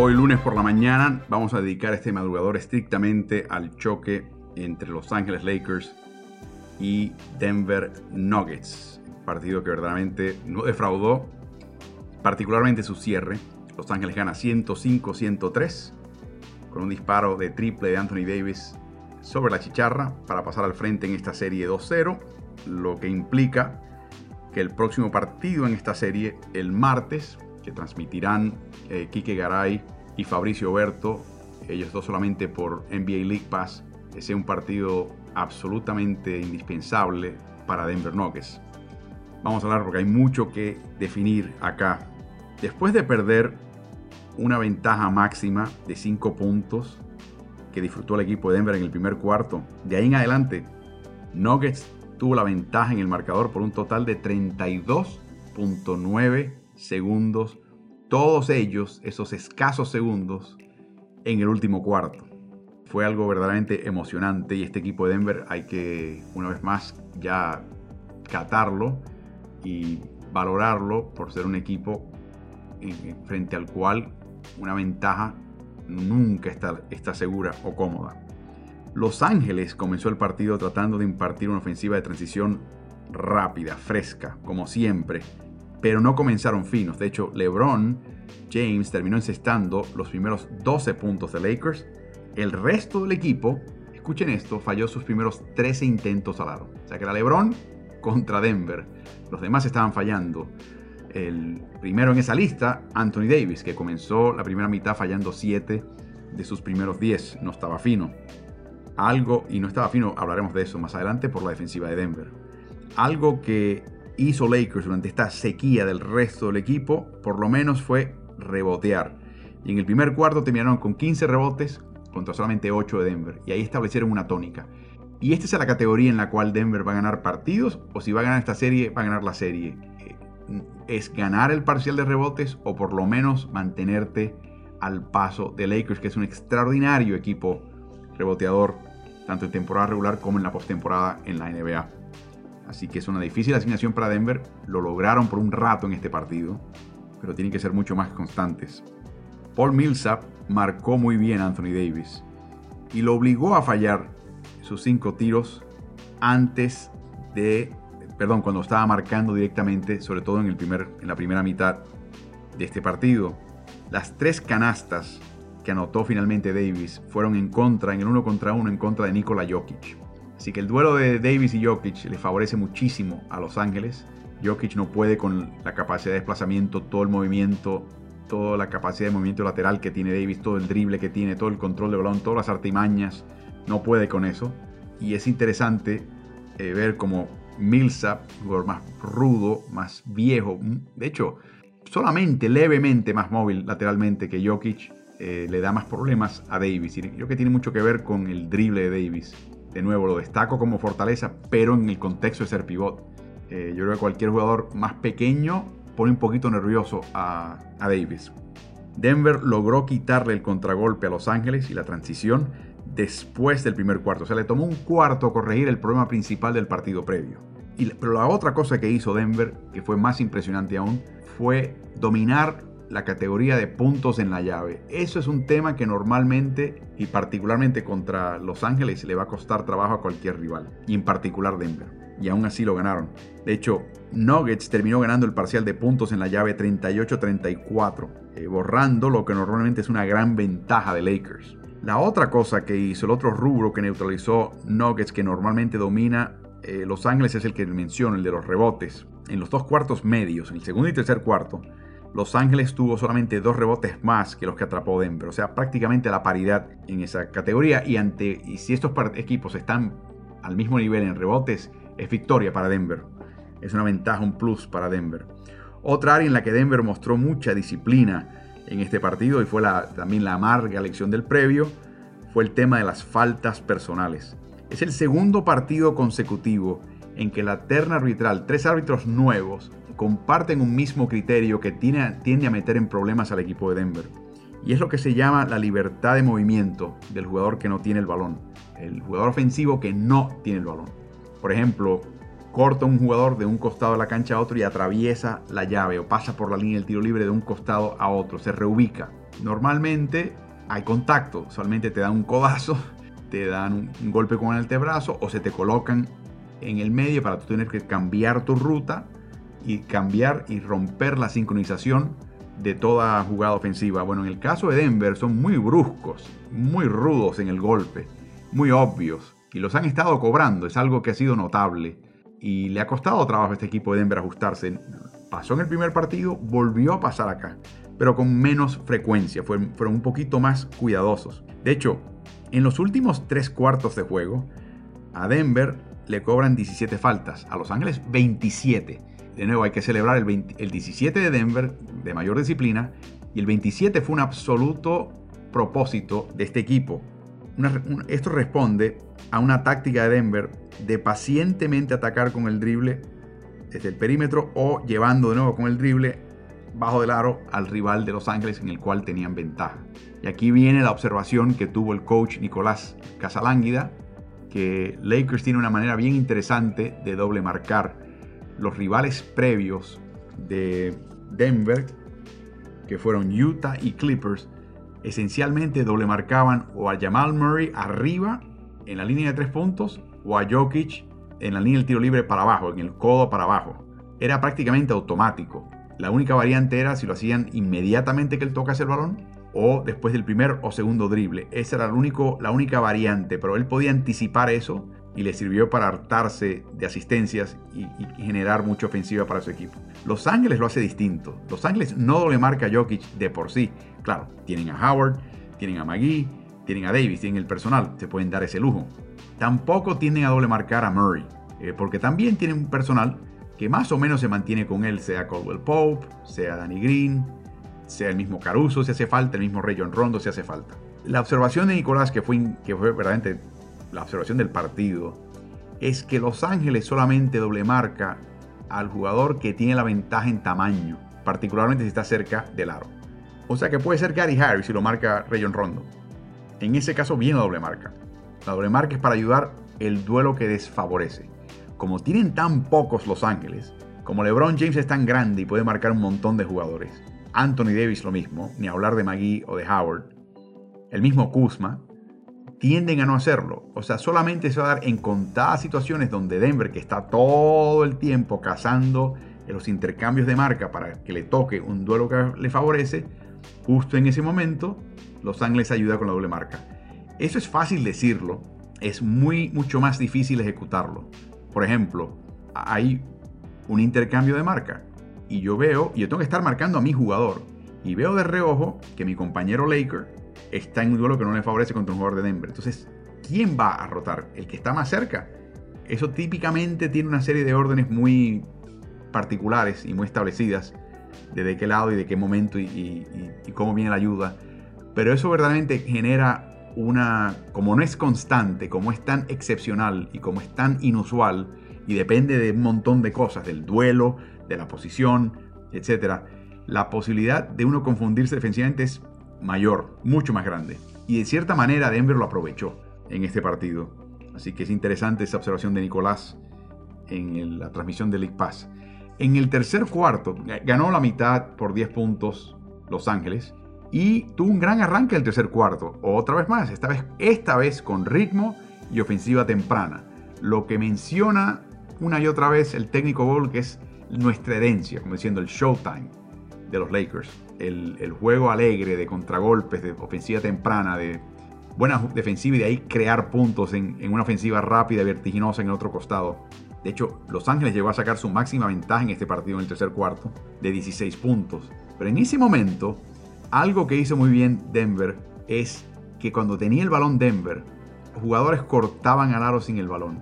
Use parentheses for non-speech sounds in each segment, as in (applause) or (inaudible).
Hoy lunes por la mañana vamos a dedicar este madrugador estrictamente al choque entre Los Ángeles Lakers y Denver Nuggets. Partido que verdaderamente no defraudó, particularmente su cierre. Los Ángeles gana 105-103 con un disparo de triple de Anthony Davis sobre la chicharra para pasar al frente en esta serie 2-0, lo que implica que el próximo partido en esta serie, el martes, que transmitirán eh, Quique Garay y Fabricio Berto, ellos dos solamente por NBA League Pass, sea un partido absolutamente indispensable para Denver Nuggets. Vamos a hablar porque hay mucho que definir acá. Después de perder una ventaja máxima de 5 puntos que disfrutó el equipo de Denver en el primer cuarto, de ahí en adelante, Nuggets tuvo la ventaja en el marcador por un total de 32.9 segundos, todos ellos, esos escasos segundos, en el último cuarto. Fue algo verdaderamente emocionante y este equipo de Denver hay que, una vez más, ya catarlo y valorarlo por ser un equipo frente al cual una ventaja nunca está, está segura o cómoda. Los Ángeles comenzó el partido tratando de impartir una ofensiva de transición rápida, fresca, como siempre, pero no comenzaron finos. De hecho, LeBron James terminó encestando los primeros 12 puntos de Lakers. El resto del equipo, escuchen esto, falló sus primeros 13 intentos al aro. O sea que era LeBron contra Denver. Los demás estaban fallando. El primero en esa lista, Anthony Davis, que comenzó la primera mitad fallando 7 de sus primeros 10. No estaba fino. Algo, y no estaba fino, hablaremos de eso más adelante por la defensiva de Denver. Algo que hizo Lakers durante esta sequía del resto del equipo, por lo menos fue rebotear. Y en el primer cuarto terminaron con 15 rebotes contra solamente 8 de Denver. Y ahí establecieron una tónica. Y esta es la categoría en la cual Denver va a ganar partidos, o si va a ganar esta serie, va a ganar la serie. Es ganar el parcial de rebotes o por lo menos mantenerte al paso de Lakers, que es un extraordinario equipo reboteador, tanto en temporada regular como en la postemporada en la NBA. Así que es una difícil asignación para Denver. Lo lograron por un rato en este partido, pero tienen que ser mucho más constantes. Paul Millsap marcó muy bien a Anthony Davis y lo obligó a fallar sus cinco tiros antes de, perdón, cuando estaba marcando directamente, sobre todo en, el primer, en la primera mitad de este partido. Las tres canastas que anotó finalmente Davis fueron en contra, en el uno contra uno, en contra de Nikola Jokic. Así que el duelo de Davis y Jokic le favorece muchísimo a Los Ángeles. Jokic no puede con la capacidad de desplazamiento, todo el movimiento, toda la capacidad de movimiento lateral que tiene Davis, todo el drible que tiene, todo el control de balón, todas las artimañas. No puede con eso. Y es interesante eh, ver cómo Millsap, jugador más rudo, más viejo, de hecho, solamente levemente más móvil lateralmente que Jokic, eh, le da más problemas a Davis. Y creo que tiene mucho que ver con el drible de Davis de nuevo, lo destaco como fortaleza, pero en el contexto de ser pivot. Eh, yo creo que cualquier jugador más pequeño pone un poquito nervioso a, a Davis. Denver logró quitarle el contragolpe a Los Ángeles y la transición después del primer cuarto. O sea, le tomó un cuarto corregir el problema principal del partido previo. Y, pero la otra cosa que hizo Denver, que fue más impresionante aún, fue dominar la categoría de puntos en la llave. Eso es un tema que normalmente y particularmente contra Los Ángeles le va a costar trabajo a cualquier rival, y en particular Denver. Y aún así lo ganaron. De hecho, Nuggets terminó ganando el parcial de puntos en la llave 38-34, eh, borrando lo que normalmente es una gran ventaja de Lakers. La otra cosa que hizo, el otro rubro que neutralizó Nuggets que normalmente domina eh, Los Ángeles es el que menciono, el de los rebotes. En los dos cuartos medios, en el segundo y tercer cuarto, Los Ángeles tuvo solamente dos rebotes más que los que atrapó Denver, o sea, prácticamente la paridad en esa categoría. Y, ante, y si estos equipos están al mismo nivel en rebotes, es victoria para Denver. Es una ventaja, un plus para Denver. Otra área en la que Denver mostró mucha disciplina en este partido y fue también la amarga lección del previo, fue el tema de las faltas personales. Es el segundo partido consecutivo en que la terna arbitral, tres árbitros nuevos, comparten un mismo criterio que tiende a meter en problemas al equipo de Denver. Y es lo que se llama la libertad de movimiento del jugador que no tiene el balón. El jugador ofensivo que no tiene el balón. Por ejemplo, corta un jugador de un costado de la cancha a otro y atraviesa la llave o pasa por la línea del tiro libre de un costado a otro, se reubica. Normalmente hay contacto, solamente te dan un codazo, (laughs) te dan un, golpe con el antebrazo o se te colocan en el medio para tú tener que cambiar tu ruta y cambiar y romper la sincronización de toda jugada ofensiva. Bueno, en el caso de Denver son muy bruscos, muy rudos en el golpe, muy obvios y los han estado cobrando, es algo que ha sido notable y le ha costado trabajo a este equipo de Denver ajustarse. Pasó en el primer partido, volvió a pasar acá, pero con menos frecuencia, fueron, un poquito más cuidadosos. De hecho, en los últimos tres cuartos de juego, a Denver le cobran 17 faltas, a Los Ángeles 27. De nuevo, hay que celebrar el, el 17 de Denver de mayor disciplina y el 27 fue un absoluto propósito de este equipo. Esto responde a una táctica de Denver de pacientemente atacar con el drible desde el perímetro o llevando de nuevo con el drible bajo del aro al rival de Los Ángeles en el cual tenían ventaja. Y aquí viene la observación que tuvo el coach Nicolás Casalánguida, que Lakers tiene una manera bien interesante de doble marcar los rivales previos de Denver, que fueron Utah y Clippers, esencialmente doble marcaban o a Jamal Murray arriba en la línea de tres puntos o a Jokic en la línea del tiro libre para abajo, en el codo para abajo. Era prácticamente automático. La única variante era si lo hacían inmediatamente que él tocase el balón o después del primer o segundo drible. Esa era único, la única variante, pero él podía anticipar eso y le sirvió para hartarse de asistencias y, generar mucha ofensiva para su equipo. Los Ángeles lo hace distinto. Los Ángeles no doble marca a Jokic de por sí. Claro, tienen a Howard, tienen a McGee, tienen a Davis, tienen el personal, se pueden dar ese lujo. Tampoco tienden a doble marcar a Murray, eh, porque también tienen un personal que más o menos se mantiene con él, sea Caldwell Pope, sea Danny Green, sea el mismo Caruso si hace falta, el mismo Rayon Rondo si hace falta. La observación de Nicolás, que fue, que fue verdaderamente la observación del partido, es que Los Ángeles solamente doble marca al jugador que tiene la ventaja en tamaño, particularmente si está cerca del aro. O sea que puede ser Gary Harris si lo marca Rayon Rondo. En ese caso viene doble marca. La doble marca es para ayudar el duelo que desfavorece. Como tienen tan pocos Los Ángeles, como LeBron James es tan grande y puede marcar un montón de jugadores, Anthony Davis lo mismo, ni hablar de McGee o de Howard, el mismo Kuzma, tienden a no hacerlo. O sea, solamente se va a dar en contadas situaciones donde Denver, que está todo el tiempo cazando los intercambios de marca para que le toque un duelo que le favorece, justo en ese momento los Ángeles ayuda con la doble marca. Eso es fácil decirlo, es muy mucho más difícil ejecutarlo. Por ejemplo, hay un intercambio de marca y yo veo, y yo tengo que estar marcando a mi jugador, y veo de reojo que mi compañero Laker está en un duelo que no le favorece contra un jugador de Denver. Entonces, ¿quién va a rotar? ¿El que está más cerca? Eso típicamente tiene una serie de órdenes muy particulares y muy establecidas de, de qué lado y de qué momento y cómo viene la ayuda pero eso verdaderamente genera una, como no es constante, como es tan excepcional y como es tan inusual y depende de un montón de cosas, del duelo, de la posición, etc., la posibilidad de uno confundirse defensivamente es mayor, mucho más grande. Y de cierta manera Denver lo aprovechó en este partido. Así que es interesante esa observación de Nicolás en la transmisión de League Pass. En el tercer cuarto, ganó la mitad por 10 puntos Los Ángeles y tuvo un gran arranque el tercer cuarto, otra vez más, esta vez, esta vez con ritmo y ofensiva temprana. Lo que menciona una y otra vez el técnico Ball, que es nuestra herencia, como diciendo el showtime de los Lakers. El, juego alegre de contragolpes, de ofensiva temprana, de buena defensiva y de ahí crear puntos en, una ofensiva rápida, vertiginosa en el otro costado. De hecho, Los Ángeles llegó a sacar su máxima ventaja en este partido en el tercer cuarto de 16 puntos Pero en ese momento, algo que hizo muy bien Denver es que cuando tenía el balón Denver, jugadores cortaban al aro sin el balón,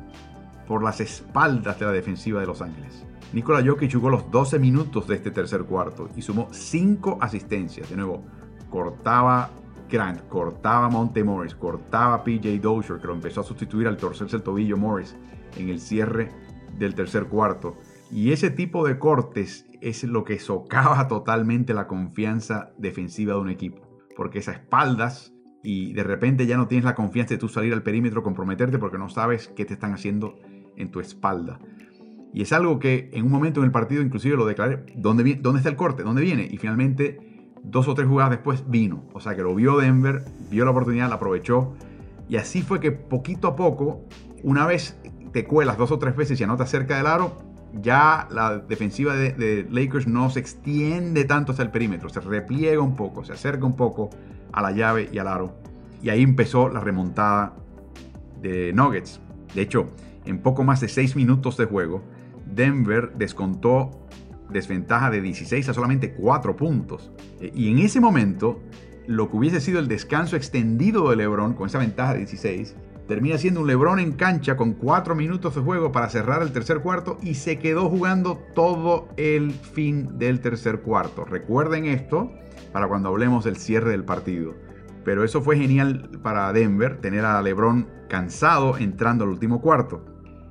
por las espaldas de la defensiva de Los Ángeles. Nikola Jokic jugó los 12 minutos de este tercer cuarto y sumó 5 asistencias. De nuevo, cortaba Grant, cortaba Monte Morris, cortaba PJ Dozier, que lo empezó a sustituir al torcerse el tobillo Morris en el cierre del tercer cuarto. Y ese tipo de cortes es lo que socava totalmente la confianza defensiva de un equipo. Porque esas espaldas y de repente ya no tienes la confianza de tú salir al perímetro, comprometerte porque no sabes qué te están haciendo en tu espalda. Y es algo que en un momento en el partido inclusive lo declaré, ¿dónde, dónde está el corte? ¿Dónde viene? Y finalmente dos o tres jugadas después vino. O sea que lo vio Denver, vio la oportunidad, la aprovechó. Y así fue que poquito a poco, una vez te cuelas dos o tres veces y anotas cerca del aro, ya la defensiva de, Lakers no se extiende tanto hasta el perímetro, se repliega un poco, se acerca un poco a la llave y al aro. Y ahí empezó la remontada de Nuggets. De hecho, en poco más de seis minutos de juego, Denver descontó desventaja de 16 a solamente 4 puntos. E, y en ese momento, lo que hubiese sido el descanso extendido de LeBron con esa ventaja de 16, termina siendo un LeBron en cancha con 4 minutos de juego para cerrar el tercer cuarto y se quedó jugando todo el fin del tercer cuarto. Recuerden esto para cuando hablemos del cierre del partido. Pero eso fue genial para Denver, tener a LeBron cansado entrando al último cuarto.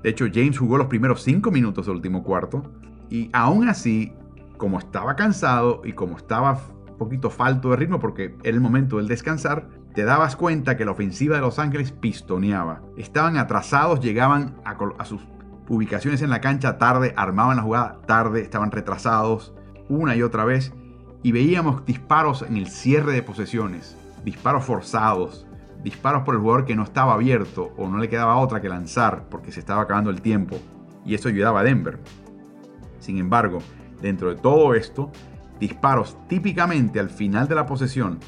De hecho, James jugó los primeros 5 minutos del último cuarto y aún así, como estaba cansado y como estaba un poquito falto de ritmo porque era el momento del descansar, te dabas cuenta que la ofensiva de Los Ángeles pistoneaba. Estaban atrasados, llegaban a, sus ubicaciones en la cancha tarde, armaban la jugada tarde, estaban retrasados una y otra vez y veíamos disparos en el cierre de posesiones, disparos forzados, disparos por el jugador que no estaba abierto o no le quedaba otra que lanzar porque se estaba acabando el tiempo y eso ayudaba a Denver. Sin embargo, dentro de todo esto, disparos típicamente al final de la posesión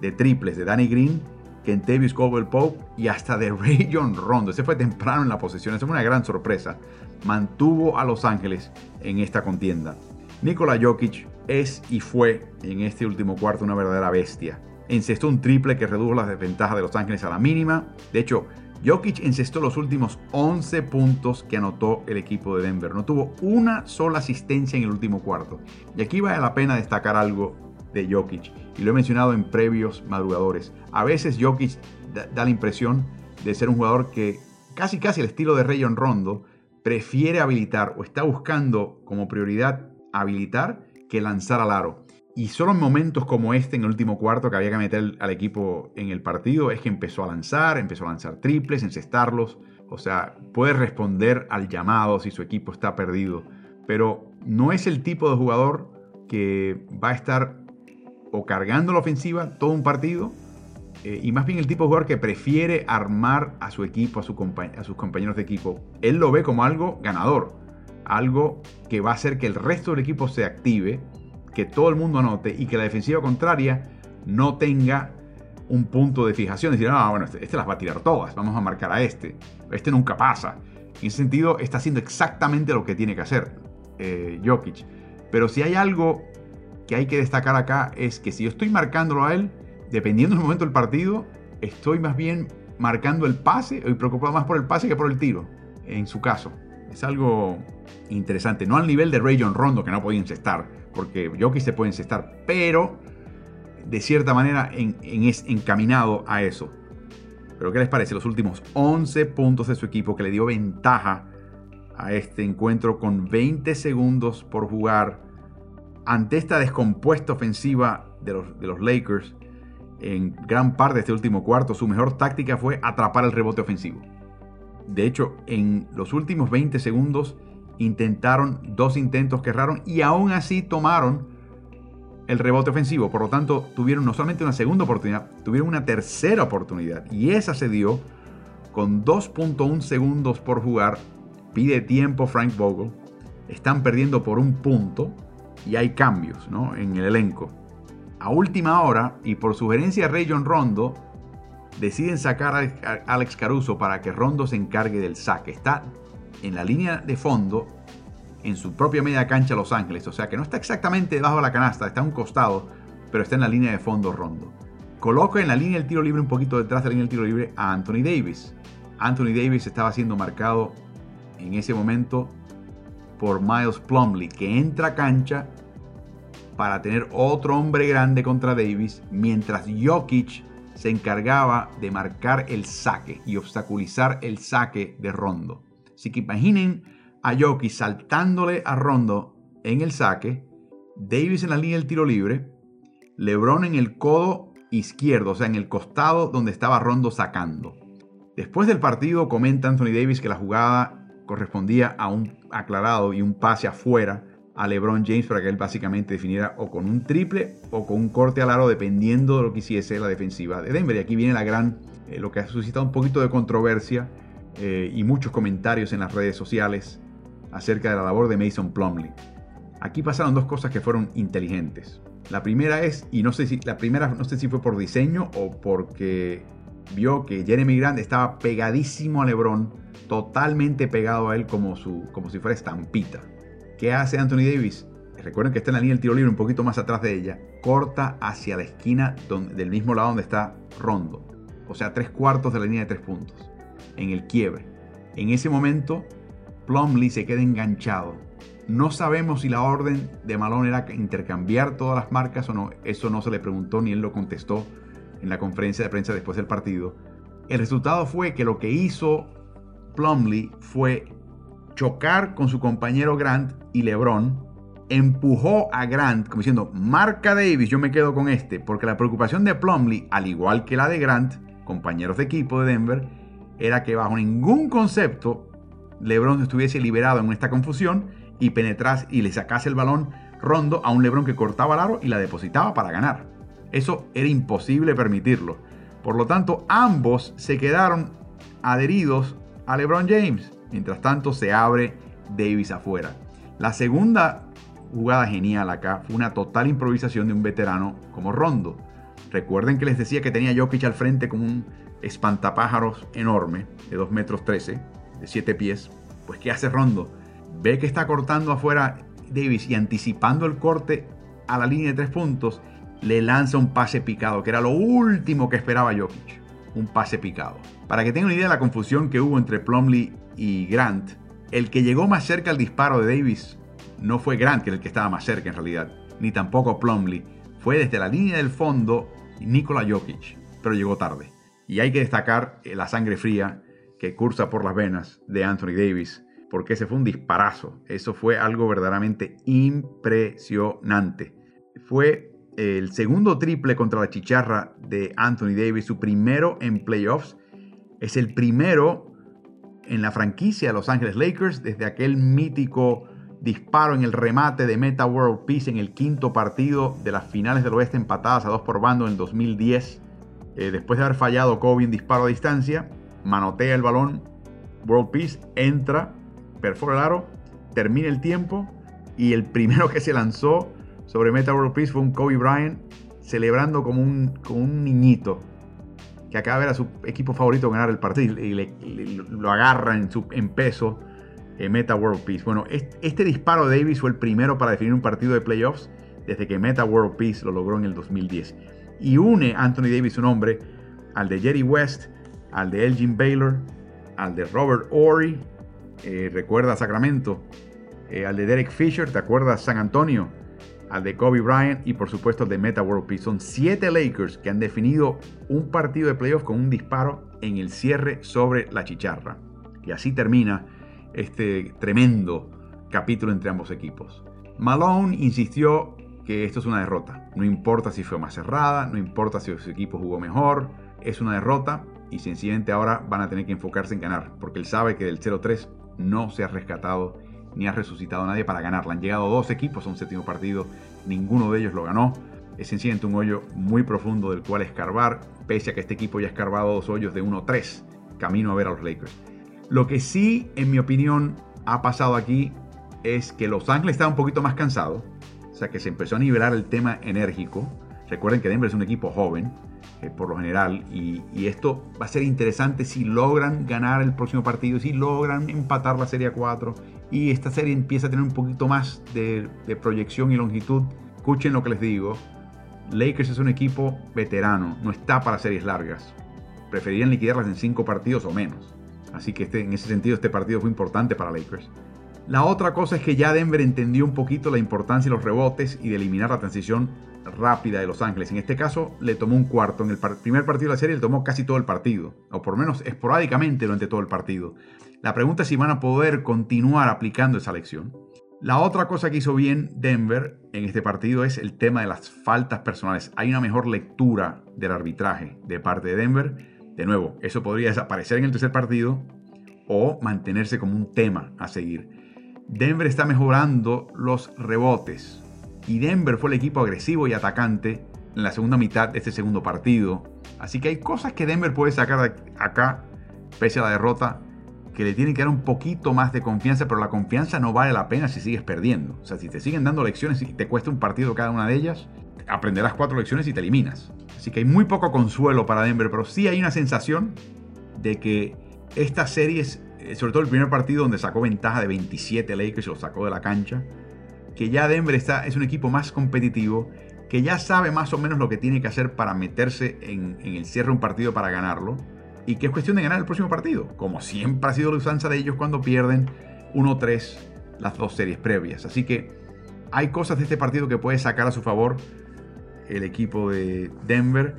de triples de Danny Green, Kentavious Caldwell Pope y hasta de Rayon Rondo. Ese fue temprano en la posesión, esa fue una gran sorpresa. Mantuvo a Los Ángeles en esta contienda. Nikola Jokic es y fue en este último cuarto una verdadera bestia. Encestó un triple que redujo las desventajas de Los Ángeles a la mínima. De hecho, Jokic encestó los últimos 11 puntos que anotó el equipo de Denver. No tuvo una sola asistencia en el último cuarto. Y aquí vale la pena destacar algo de Jokic. Y lo he mencionado en previos madrugadores. A veces Jokic da, la impresión de ser un jugador que casi casi el estilo de Rayon Rondo prefiere habilitar o está buscando como prioridad habilitar que lanzar al aro. Y solo en momentos como este, en el último cuarto, que había que meter al equipo en el partido, es que empezó a lanzar, empezó a lanzar triples, encestarlos. O sea, puede responder al llamado si su equipo está perdido. Pero no es el tipo de jugador que va a estar o cargando la ofensiva todo un partido, eh, y más bien el tipo de jugador que prefiere armar a su equipo, a, a sus compañeros de equipo. Él lo ve como algo ganador, algo que va a hacer que el resto del equipo se active que todo el mundo anote y que la defensiva contraria no tenga un punto de fijación. Decir, ah, bueno, este, este, las va a tirar todas, vamos a marcar a este. Este nunca pasa. En ese sentido, está haciendo exactamente lo que tiene que hacer eh, Jokic. Pero si hay algo que hay que destacar acá es que si yo estoy marcándolo a él, dependiendo del momento del partido, estoy más bien marcando el pase y preocupado más por el pase que por el tiro, en su caso. Es algo interesante, no al nivel de Rayon Rondo que no podía encestar, porque Jokic se puede encestar, pero de cierta manera es encaminado a eso. Pero ¿qué les parece? Los últimos 11 puntos de su equipo que le dio ventaja a este encuentro con 20 segundos por jugar ante esta descompuesta ofensiva de los, de los Lakers en gran parte de este último cuarto, su mejor táctica fue atrapar el rebote ofensivo. De hecho, en los últimos 20 segundos intentaron dos intentos que erraron y aún así tomaron el rebote ofensivo. Por lo tanto, tuvieron no solamente una segunda oportunidad, tuvieron una tercera oportunidad. Y esa se dio con 2.1 segundos por jugar. Pide tiempo Frank Vogel. Están perdiendo por un punto y hay cambios ¿no? en el elenco. A última hora y por sugerencia de Ray John Rondo, deciden sacar a Alex Caruso para que Rondo se encargue del saque. Está en la línea de fondo, en su propia media cancha Los Ángeles, o sea que no está exactamente debajo de la canasta, está a un costado, pero está en la línea de fondo Rondo. Coloca en la línea del tiro libre un poquito detrás de la línea del tiro libre a Anthony Davis. Anthony Davis estaba siendo marcado en ese momento por Miles Plumley, que entra a cancha para tener otro hombre grande contra Davis, mientras Jokic se encargaba de marcar el saque y obstaculizar el saque de Rondo. Así que imaginen a Jokic saltándole a Rondo en el saque, Davis en la línea del tiro libre, LeBron en el codo izquierdo, o sea, en el costado donde estaba Rondo sacando. Después del partido comenta Anthony Davis que la jugada correspondía a un aclarado y un pase afuera a LeBron James para que él básicamente definiera o con un triple o con un corte al aro dependiendo de lo que hiciese la defensiva de Denver. Y aquí viene la gran, eh, lo que ha suscitado un poquito de controversia eh, y muchos comentarios en las redes sociales acerca de la labor de Mason Plumley. Aquí pasaron dos cosas que fueron inteligentes. La primera es, y no sé si, la primera no sé si fue por diseño o porque vio que Jeremy Grant estaba pegadísimo a LeBron, totalmente pegado a él como, su, como si fuera estampita. ¿Qué hace Anthony Davis? Recuerden que está en la línea del tiro libre un poquito más atrás de ella. Corta hacia la esquina del mismo lado donde está Rondo. O sea, tres cuartos de la línea de tres puntos. En el quiebre. En ese momento, Plumlee se queda enganchado. No sabemos si la orden de Malone era intercambiar todas las marcas o no. Eso no se le preguntó ni él lo contestó en la conferencia de prensa después del partido. El resultado fue que lo que hizo Plumlee fue chocar con su compañero Grant y LeBron, empujó a Grant como diciendo, marca Davis, yo me quedo con este, porque la preocupación de Plumlee, al igual que la de Grant, compañeros de equipo de Denver, era que bajo ningún concepto LeBron estuviese liberado en esta confusión y penetrase y le sacase el balón rondo a un LeBron que cortaba el aro y la depositaba para ganar. Eso era imposible permitirlo. Por lo tanto, ambos se quedaron adheridos a LeBron James. Mientras tanto, se abre Davis afuera. La segunda jugada genial acá fue una total improvisación de un veterano como Rondo. Recuerden que les decía que tenía Jokic al frente como un espantapájaros enorme de 2 metros 13, de 7 pies. Pues ¿qué hace Rondo? Ve que está cortando afuera Davis y anticipando el corte a la línea de tres puntos, le lanza un pase picado, que era lo último que esperaba Jokic. Un pase picado. Para que tengan una idea de la confusión que hubo entre Plumlee y Grant, el que llegó más cerca al disparo de Davis no fue Grant, que era el que estaba más cerca en realidad, ni tampoco Plumlee. Fue desde la línea del fondo Nikola Jokic, pero llegó tarde. Y hay que destacar eh, la sangre fría que cursa por las venas de Anthony Davis, porque ese fue un disparazo. Eso fue algo verdaderamente impresionante. Fue el segundo triple contra la chicharra de Anthony Davis, su primero en playoffs. Es el primero en la franquicia de Los Ángeles Lakers desde aquel mítico disparo en el remate de Meta World Peace en el quinto partido de las finales del oeste empatadas a dos por bando en el 2010. Eh, después de haber fallado Kobe en disparo a distancia, manotea el balón, World Peace entra, perfora el aro, termina el tiempo y el (laughs) primero que se lanzó sobre Meta World Peace fue un Kobe Bryant celebrando como un, un niñito que acaba de ver a su equipo favorito ganar el partido y lo agarra en, su, en peso eh, Meta World Peace. Bueno, este, disparo de Davis fue el primero para definir un partido de playoffs desde que Meta World Peace lo logró en el 2010. Y une Anthony Davis su nombre al de Jerry West, al de Elgin Baylor, al de Robert Ory, eh, recuerda Sacramento, eh, al de Derek Fisher, ¿te acuerdas San Antonio? al de Kobe Bryant y por supuesto al de Meta World Peace. Son siete Lakers que han definido un partido de playoff con un disparo en el cierre sobre la chicharra. Y así termina este tremendo capítulo entre ambos equipos. Malone insistió que esto es una derrota. No importa si fue más cerrada, no importa si su equipo jugó mejor, es una derrota y sencillamente ahora van a tener que enfocarse en ganar, porque él sabe que del 0-3 no se ha rescatado ni ha resucitado a nadie para ganarla. Han llegado dos equipos a un séptimo partido, ninguno de ellos lo ganó. Es sencillamente un hoyo muy profundo del cual escarbar, pese a que este equipo ya ha escarbado dos hoyos de 1-3, camino a ver a los Lakers. Lo que sí, en mi opinión, ha pasado aquí es que Los Ángeles está un poquito más cansado, o sea que se empezó a nivelar el tema enérgico. Recuerden que Denver es un equipo joven, eh, por lo general, y, esto va a ser interesante si logran ganar el próximo partido, si logran empatar la Serie 4 y esta serie empieza a tener un poquito más de, proyección y longitud. Escuchen lo que les digo, Lakers es un equipo veterano, no está para series largas. Preferirían liquidarlas en cinco partidos o menos. Así que este, en ese sentido este partido fue importante para Lakers. La otra cosa es que ya Denver entendió un poquito la importancia de los rebotes y de eliminar la transición rápida de Los Ángeles. En este caso le tomó un cuarto. En el primer partido de la serie le tomó casi todo el partido, o por lo menos esporádicamente durante todo el partido. La pregunta es si van a poder continuar aplicando esa lección. La otra cosa que hizo bien Denver en este partido es el tema de las faltas personales. Hay una mejor lectura del arbitraje de parte de Denver. De nuevo, eso podría desaparecer en el tercer partido o mantenerse como un tema a seguir. Denver está mejorando los rebotes y Denver fue el equipo agresivo y atacante en la segunda mitad de este segundo partido. Así que hay cosas que Denver puede sacar acá, pese a la derrota, que le tienen que dar un poquito más de confianza, pero la confianza no vale la pena si sigues perdiendo. O sea, si te siguen dando lecciones y te cuesta un partido cada una de ellas, aprenderás cuatro lecciones y te eliminas. Así que hay muy poco consuelo para Denver, pero sí hay una sensación de que estas series, sobre todo el primer partido donde sacó ventaja de 27 Lakers y lo sacó de la cancha, que ya Denver está, es un equipo más competitivo, que ya sabe más o menos lo que tiene que hacer para meterse en, en el cierre un partido para ganarlo y que es cuestión de ganar el próximo partido, como siempre ha sido la usanza de ellos cuando pierden 1-3 las dos series previas. Así que hay cosas de este partido que puede sacar a su favor el equipo de Denver.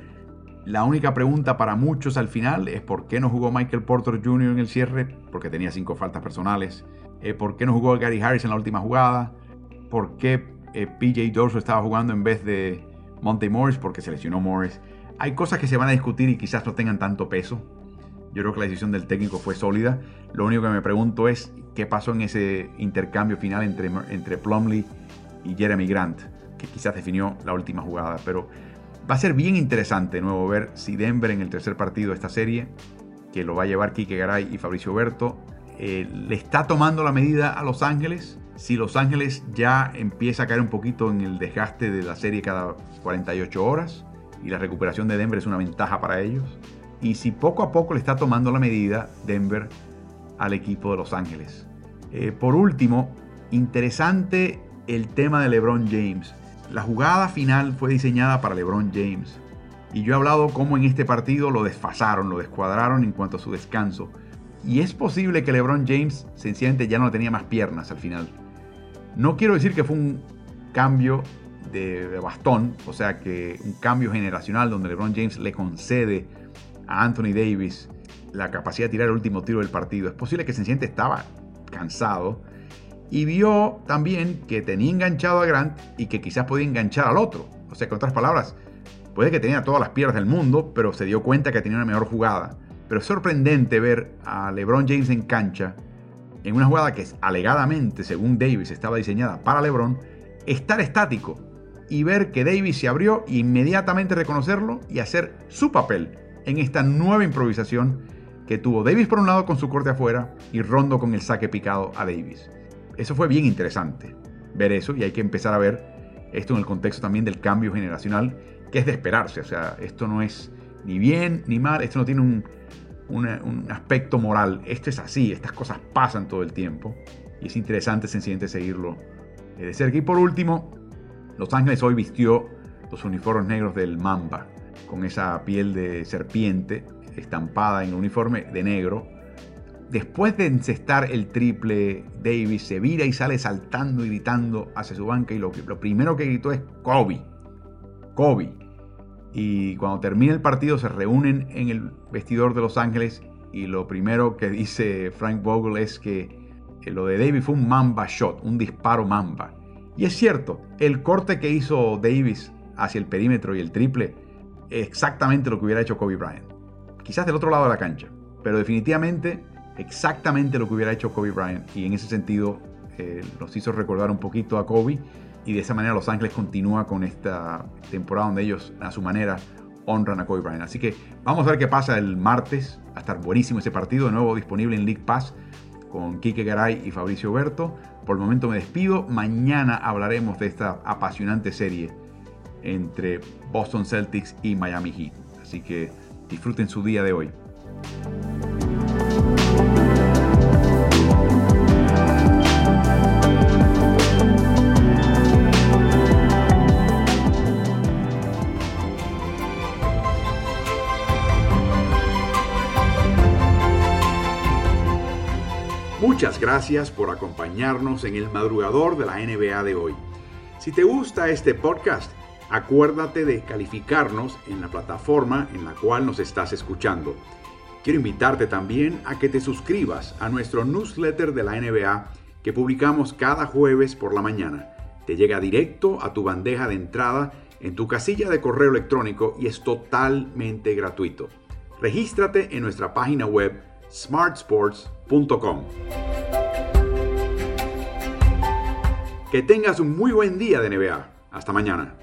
La única pregunta para muchos al final es por qué no jugó Michael Porter Jr. en el cierre, porque tenía cinco faltas personales. Eh, ¿Por qué no jugó Gary Harris en la última jugada? ¿Por qué eh, PJ Dorso estaba jugando en vez de Monte Morris? Porque se lesionó Morris. Hay cosas que se van a discutir y quizás no tengan tanto peso. Yo creo que la decisión del técnico fue sólida. Lo único que me pregunto es qué pasó en ese intercambio final entre, entre Plumlee y Jeremy Grant, que quizás definió la última jugada. Pero va a ser bien interesante de nuevo ver si Denver en el tercer partido de esta serie, que lo va a llevar Kike Garay y Fabricio Berto, eh, le está tomando la medida a Los Ángeles. Si Los Ángeles ya empieza a caer un poquito en el desgaste de la serie cada 48 horas y la recuperación de Denver es una ventaja para ellos y si poco a poco le está tomando la medida Denver al equipo de Los Ángeles. Eh, por último, interesante el tema de LeBron James. La jugada final fue diseñada para LeBron James. Y yo he hablado cómo en este partido lo desfasaron, lo descuadraron en cuanto a su descanso. Y es posible que LeBron James sencillamente ya no tenía más piernas al final. No quiero decir que fue un cambio de bastón, o sea que un cambio generacional donde LeBron James le concede a Anthony Davis la capacidad de tirar el último tiro del partido. Es posible que sencillamente estaba cansado y vio también que tenía enganchado a Grant y que quizás podía enganchar al otro. O sea, con otras palabras, puede que tenía todas las piernas del mundo, pero se dio cuenta que tenía una mejor jugada. Pero es sorprendente ver a LeBron James en cancha en una jugada que alegadamente, según Davis, estaba diseñada para LeBron, estar estático y ver que Davis se abrió e inmediatamente reconocerlo y hacer su papel en esta nueva improvisación que tuvo Davis por un lado con su corte afuera y Rondo con el saque picado a Davis. Eso fue bien interesante ver eso y hay que empezar a ver esto en el contexto también del cambio generacional que es de esperarse. O sea, esto no es ni bien ni mal, esto no tiene un, aspecto moral. Esto es así, estas cosas pasan todo el tiempo y es interesante sencillamente seguirlo de cerca. Y por último, Los Ángeles hoy vistió los uniformes negros del Mamba con esa piel de serpiente estampada en el uniforme de negro. Después de encestar el triple, Davis se vira y sale saltando y gritando hacia su banca y lo, lo primero que gritó es Kobe. Kobe. Y cuando termina el partido se reúnen en el vestidor de Los Ángeles y lo primero que dice Frank Vogel es que lo de Davis fue un mamba shot, un disparo mamba. Y es cierto, el corte que hizo Davis hacia el perímetro y el triple exactamente lo que hubiera hecho Kobe Bryant. Quizás del otro lado de la cancha, pero definitivamente exactamente lo que hubiera hecho Kobe Bryant. Y en ese sentido eh, nos hizo recordar un poquito a Kobe. Y de esa manera Los Ángeles continúa con esta temporada donde ellos a su manera honran a Kobe Bryant. Así que vamos a ver qué pasa el martes. Va a estar buenísimo ese partido, de nuevo disponible en League Pass con Kike Garay y Fabricio Berto. Por el momento me despido. Mañana hablaremos de esta apasionante serie entre Boston Celtics y Miami Heat. Así que disfruten su día de hoy. Muchas gracias por acompañarnos en el madrugador de la NBA de hoy. Si te gusta este podcast, acuérdate de calificarnos en la plataforma en la cual nos estás escuchando. Quiero invitarte también a que te suscribas a nuestro newsletter de la NBA que publicamos cada jueves por la mañana. Te llega directo a tu bandeja de entrada en tu casilla de correo electrónico y es totalmente gratuito. Regístrate en nuestra página web smartsports.com. Que tengas un muy buen día de NBA. Hasta mañana.